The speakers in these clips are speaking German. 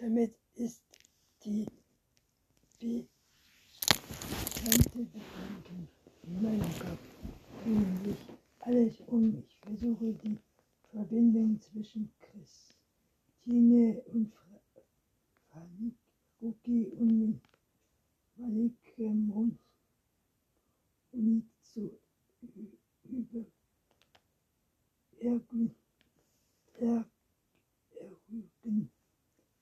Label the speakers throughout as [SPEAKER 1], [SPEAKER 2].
[SPEAKER 1] Damit ist die bekannte Gedanken in meinem Kopf drehen sich alles um. Ich versuche die Verbindung zwischen Christine und Fanik, Ruki und Malik und zu über ergründen.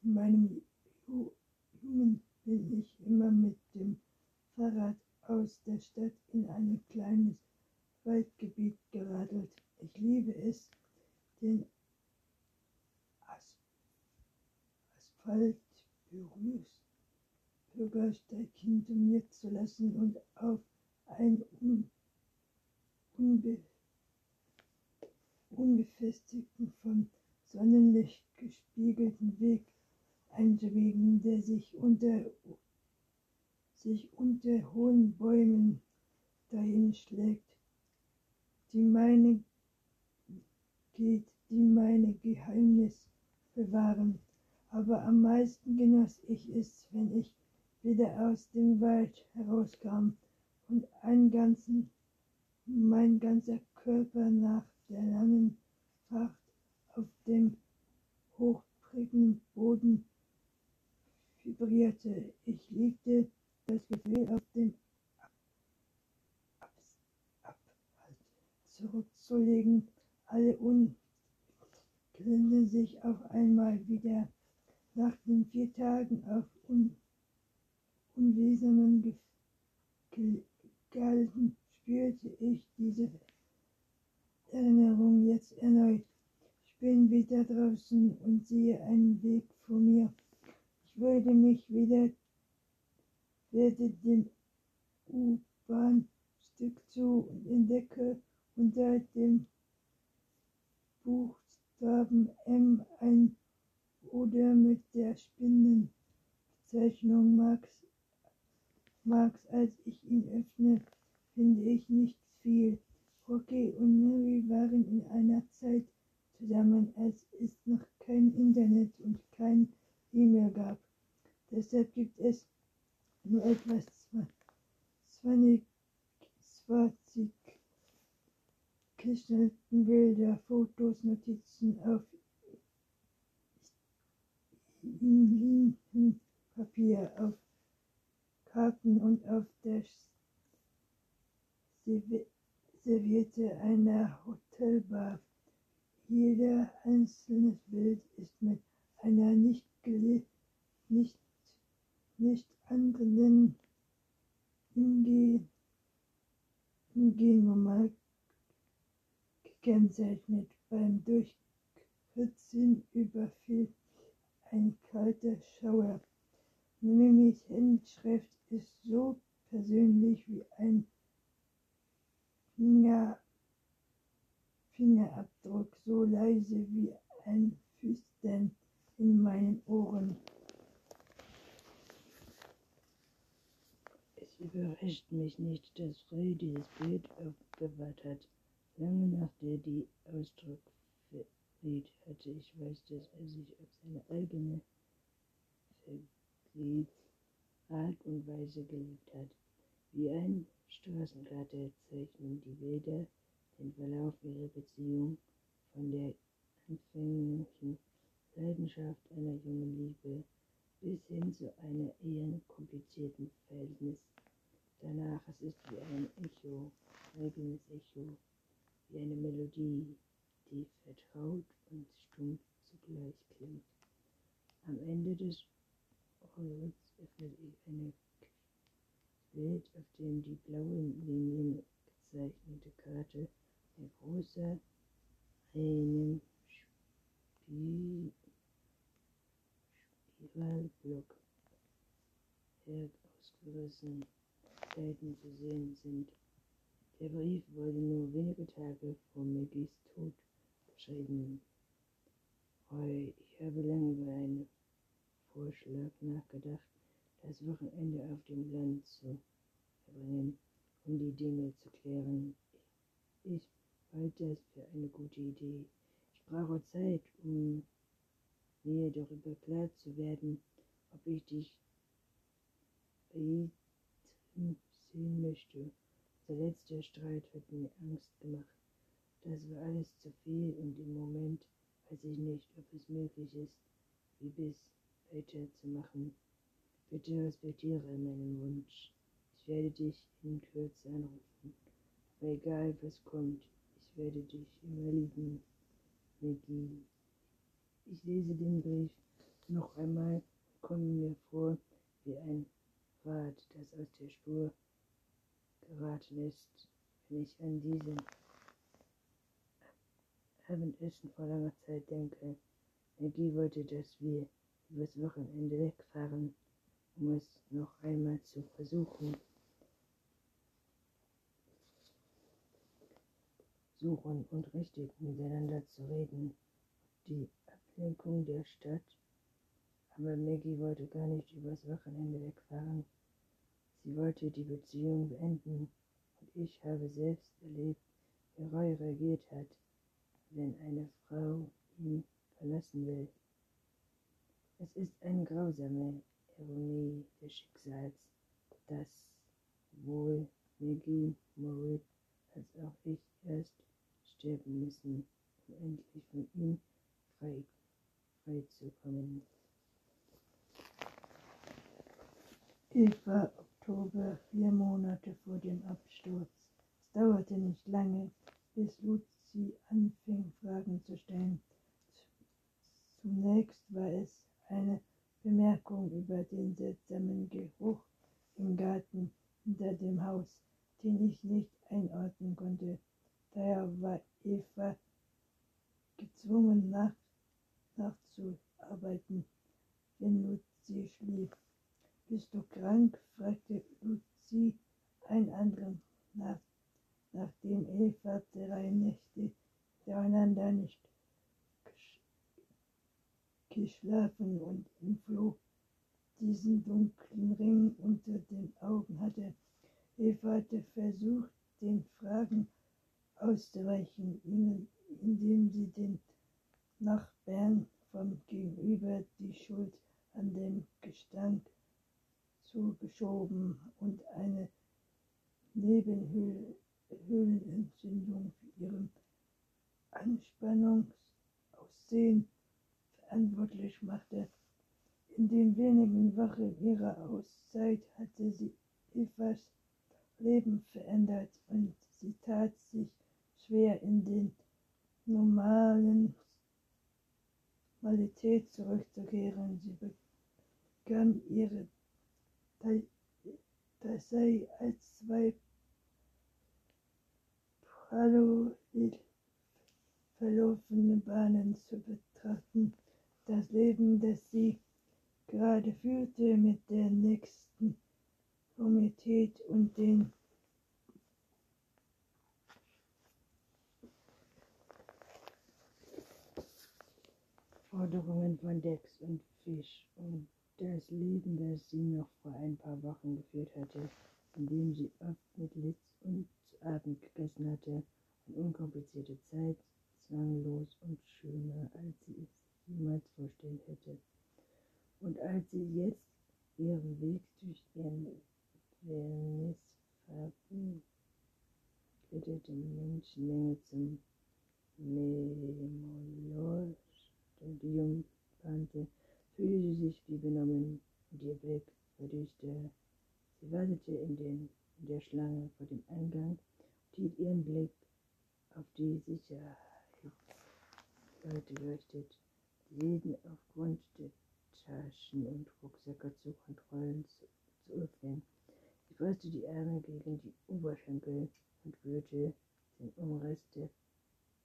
[SPEAKER 1] In meinem Jungen bin ich immer mit dem Fahrrad aus der Stadt in ein kleines Waldgebiet geradelt. Ich liebe es, den Asphalt Bürgersteig hinter mir zu lassen und auf ein unbe unbefestigten, von Sonnenlicht gespiegelten Weg einzubiegen, der sich unter, sich unter hohen Bäumen dahin schlägt, die meine geht, die meine Geheimnis bewahren. Aber am meisten genoss ich es, wenn ich wieder aus dem Wald herauskam und einen ganzen, mein ganzer Körper nach der langen Fahrt auf dem hochpricken Boden vibrierte. Ich legte das Gefühl auf den Ab Ab Abhalt zurückzulegen. Alle Unglände sich auf einmal wieder nach den vier Tagen auf un unwesamen Galten spürte ich diese Erinnerung jetzt erneut. Ich bin wieder draußen und sehe einen Weg vor mir. Ich würde mich wieder, werde dem U-Bahn-Stück zu und entdecke unter dem Buchstaben M ein oder mit der Spinnenbezeichnung Max. Max, als ich ihn öffne, finde ich nicht viel. Rocky und Mary waren in einer Zeit zusammen, als es noch kein Internet und kein E-Mail gab. Deshalb gibt es nur etwas zwanzig, zwanzig geschnellten Bilder, Fotos, Notizen auf Papier, auf Karten und auf der Serviette einer Hotelbar. Jeder einzelne Bild ist mit einer nicht, nicht, nicht anderen Umgehung gekennzeichnet. Beim Durchkritzen überfiel ein kalter Schauer. Mimis Handschrift ist so persönlich wie ein Finger, Fingerabdruck, so leise wie ein Flüstern in meinen Ohren.
[SPEAKER 2] Überrascht mich nicht, dass Frey dieses Bild aufbewahrt hat, lange nachdem die Ausdruck verriet hatte. Ich weiß, dass er sich auf seine eigene Art und Weise geliebt hat, wie ein Straßenkarte zeichnen die Bilder den Verlauf ihrer Beziehung von der anfänglichen Leidenschaft einer jungen Liebe bis hin zu einer eher komplizierten Verhältnis. Danach es ist wie ein Echo, eigenes Echo, wie eine Melodie, die vertraut und stumpf zugleich klingt. Am Ende des Rolls öffnet ich eine Bild, auf dem die blauen Linien gezeichnete Karte ein großer, einem Spiralblock ausgerissen Seiten zu sehen sind. Der Brief wurde nur wenige Tage vor Maggies Tod geschrieben. Roy, ich habe lange über einen Vorschlag nachgedacht, das Wochenende auf dem Land zu verbringen, um die Dinge zu klären. Ich halte das für eine gute Idee. Ich brauche Zeit, um mir darüber klar zu werden, ob ich dich sehen möchte. Der letzte Streit hat mir Angst gemacht. Das war alles zu viel und im Moment weiß ich nicht, ob es möglich ist, wie bis weiterzumachen. Bitte respektiere meinen Wunsch. Ich werde dich in Kürze anrufen. Aber egal was kommt, ich werde dich immer lieben. Maggie. Ich lese den Brief noch einmal komme mir vor wie ein Rad, das aus der Spur geraten ist, wenn ich an diesen Abendessen vor langer Zeit denke. Maggie wollte, dass wir übers Wochenende wegfahren, um es noch einmal zu versuchen. Suchen und richtig miteinander zu reden. Die Ablenkung der Stadt. Aber Maggie wollte gar nicht übers Wochenende wegfahren. Sie wollte die Beziehung beenden. Und ich habe selbst erlebt, wie Roy reagiert hat, wenn eine Frau ihn verlassen will. Es ist eine grausame Ironie des Schicksals, dass sowohl Maggie Moritz als auch ich erst sterben müssen, um endlich von ihm frei, frei zu kommen.
[SPEAKER 1] Eva Oktober, vier Monate vor dem Absturz. Es dauerte nicht lange, bis Luzi anfing, Fragen zu stellen. Zunächst war es eine Bemerkung über den seltsamen Geruch im Garten hinter dem Haus, den ich nicht einordnen konnte. Daher war Eva gezwungen, nach, nachzuarbeiten, wenn Luzi schlief. Bist du krank? fragte Luzi ein anderen nach, nachdem Eva drei Nächte hintereinander nicht geschlafen und im Floh diesen dunklen Ring unter den Augen hatte. Eva hatte versucht, den Fragen auszuweichen, indem sie den Nachbarn vom Gegenüber die Schuld an dem Gestank zugeschoben und eine Nebenhöhlenentzündung für ihren Anspannungsaussehen verantwortlich machte. In den wenigen Wochen ihrer Auszeit hatte sie Evas Leben verändert und sie tat sich schwer in den normalen Normalität zurückzukehren. Sie begann ihre Datei als zwei parallel verlaufende Bahnen zu betrachten. Das Leben, das sie gerade führte, mit der nächsten Komität und den
[SPEAKER 2] Forderungen von Dex und Fisch und das Leben, das sie noch vor ein paar Wochen geführt hatte, in dem sie oft mit Litz und zu Abend gegessen hatte, eine unkomplizierte Zeit, zwanglos und schöner, als sie es jemals vorstellen hätte. Und als sie jetzt ihren Weg durch ihren glitterte Menschenmenge zum Memorial-Stadium bahnte, fühlte sie sich wie benommen und ihr Blick war. Sie wartete in, den, in der Schlange vor dem Eingang und hielt ihren Blick auf die Sicherheitsleute gerichtet, die jeden aufgrund der Taschen und Rucksäcke zu Kontrollen zu, zu öffnen. Sie presste die Arme gegen die Oberschenkel und rührte den Umriss der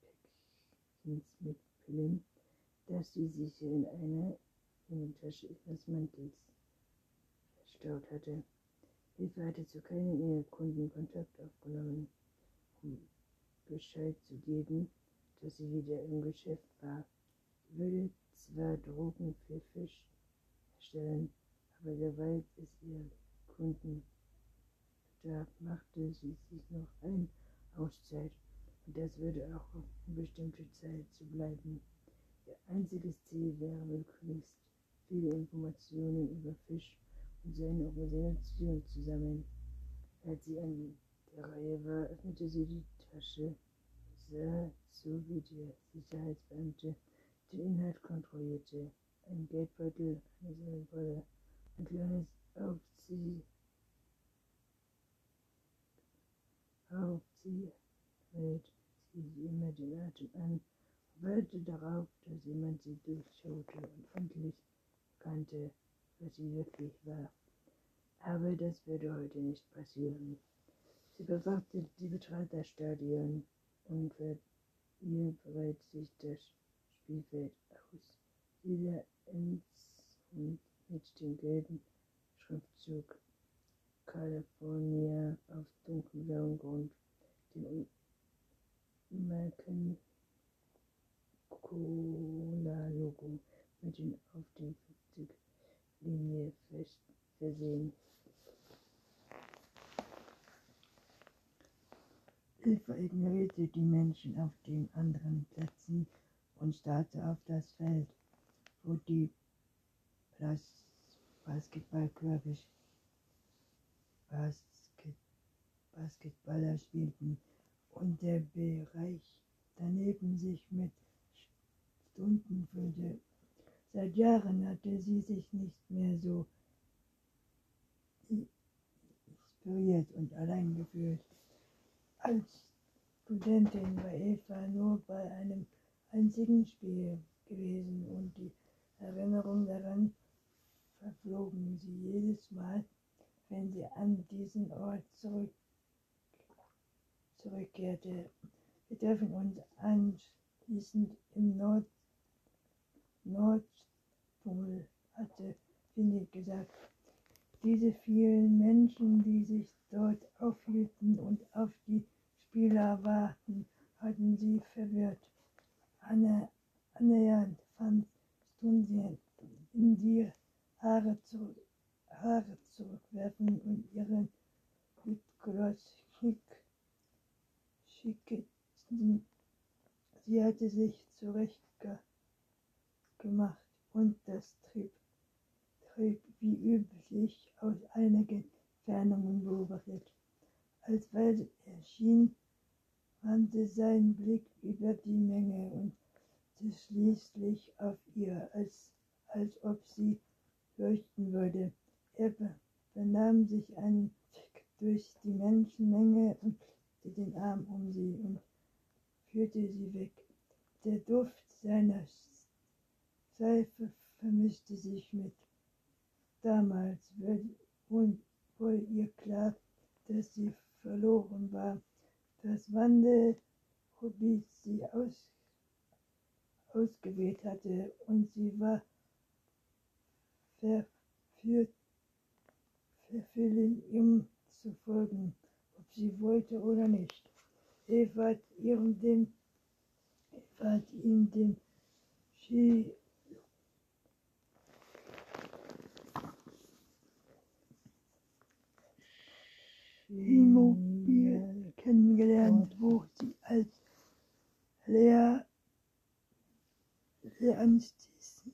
[SPEAKER 2] Päckchens mit Pillen, dass sie sich in einer Innentasche ihres Mantels verstaut hatte. Hilfe hatte zu keinem ihrer Kunden Kontakt aufgenommen, um Bescheid zu geben, dass sie wieder im Geschäft war. Sie würde zwar Drogen für Fisch herstellen, aber soweit es ihr Kunden bedarf, machte sie sich noch ein Auszeit und das würde auch auf bestimmte Zeit zu bleiben. Ihr einziges Ziel wäre möglichst viele Informationen über Fisch und seine Organisation zu sammeln. Als sie an der Reihe war, öffnete sie die Tasche, sah zu, wie der Sicherheitsbeamte den Inhalt kontrollierte. Ein Geldbeutel, eine Sonnenbrille, ein kleines Aufzieh, Aufziehgerät, sie immer den Atem an und wartete darauf, dass jemand sie durchschaute und endlich erkannte, was sie wirklich war. Aber das würde heute nicht passieren. Sie bewachte die betrat das Stadion und ihr breit sich das Spielfeld aus. Wieder ins und mit dem gelben Schriftzug California auf dunkelblauem Grund, dem American Cola Logo mit den auf 50 Linie versehen.
[SPEAKER 1] Eva ignorierte die Menschen auf den anderen Plätzen und starrte auf das Feld, wo die Bas Basketballkörbe Basket Basketballer spielten und der Bereich daneben sich mit Stunden füllte. Seit Jahren hatte sie sich nicht mehr so inspiriert und allein gefühlt. Als Studentin war Eva nur bei einem einzigen Spiel gewesen und die Erinnerung daran verflogen sie jedes Mal, wenn sie an diesen Ort zurück, zurückkehrte. Wir treffen uns anschließend im Nord, Nordtunnel, hatte Finny gesagt. Diese vielen Menschen, die sich dort aufhielten und auf die Spieler warten, hatten sie verwirrt. Anne, annähernd fand Stunde in die Haare, zu, Haare zurückwerfen und ihren Lipgloss schick, schickten. Sie hatte sich zurecht ge, gemacht und das trieb, trieb wie üblich aus einigen Entfernungen beobachtet. Wald erschien, wandte sein Blick über die Menge und schließlich auf ihr, als, als ob sie leuchten würde. Er benahm sich einen Tick durch die Menschenmenge und legte den Arm um sie und führte sie weg. Der Duft seiner Seife vermischte sich mit damals, und wohl ihr klar, dass sie verloren war. Das Wandelhobby sie aus, ausgewählt hatte und sie war verführt, verfüllen, ihm zu folgen, ob sie wollte oder nicht. Eva hat ihrem dem, Eva hat ihm den Ski Immobil kennengelernt, wo sie als Lehr Lehranistin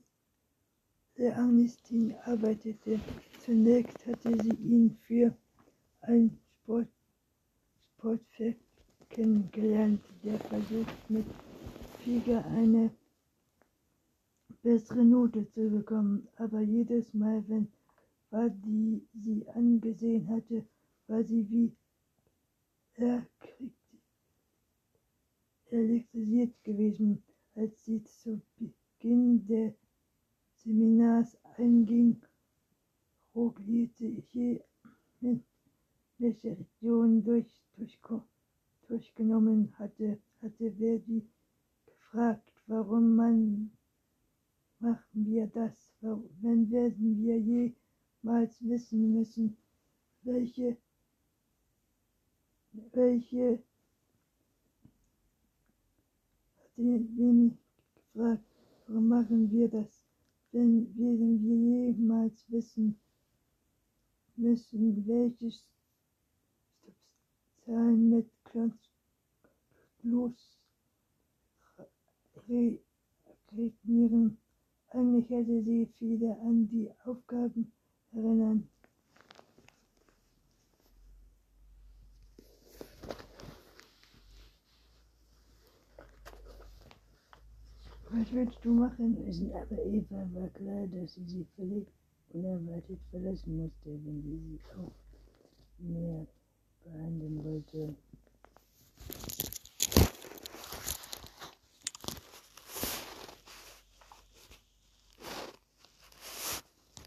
[SPEAKER 1] Lehranistin arbeitete. Zunächst hatte sie ihn für ein Sport, Sportfest kennengelernt, der versucht mit Flieger eine bessere Note zu bekommen. Aber jedes Mal, wenn war die sie angesehen hatte, war sie wie elektrisiert gewesen, als sie zu Beginn des Seminars einging, roglierte je mit welche Region durch, durch, durchgenommen hatte, hatte Verdi gefragt, warum man machen wir das, wenn werden wir jemals wissen müssen, welche welche hat ihn gefragt, warum machen wir das, wenn werden wir jemals wissen müssen, welche Zahlen mit Blut resignieren. Eigentlich hätte sie viele an die Aufgaben erinnern. Was willst du machen?
[SPEAKER 2] Wissen aber Eva war klar, dass sie sie völlig unerwartet verlassen musste, wenn sie sie auch mehr behandeln wollte.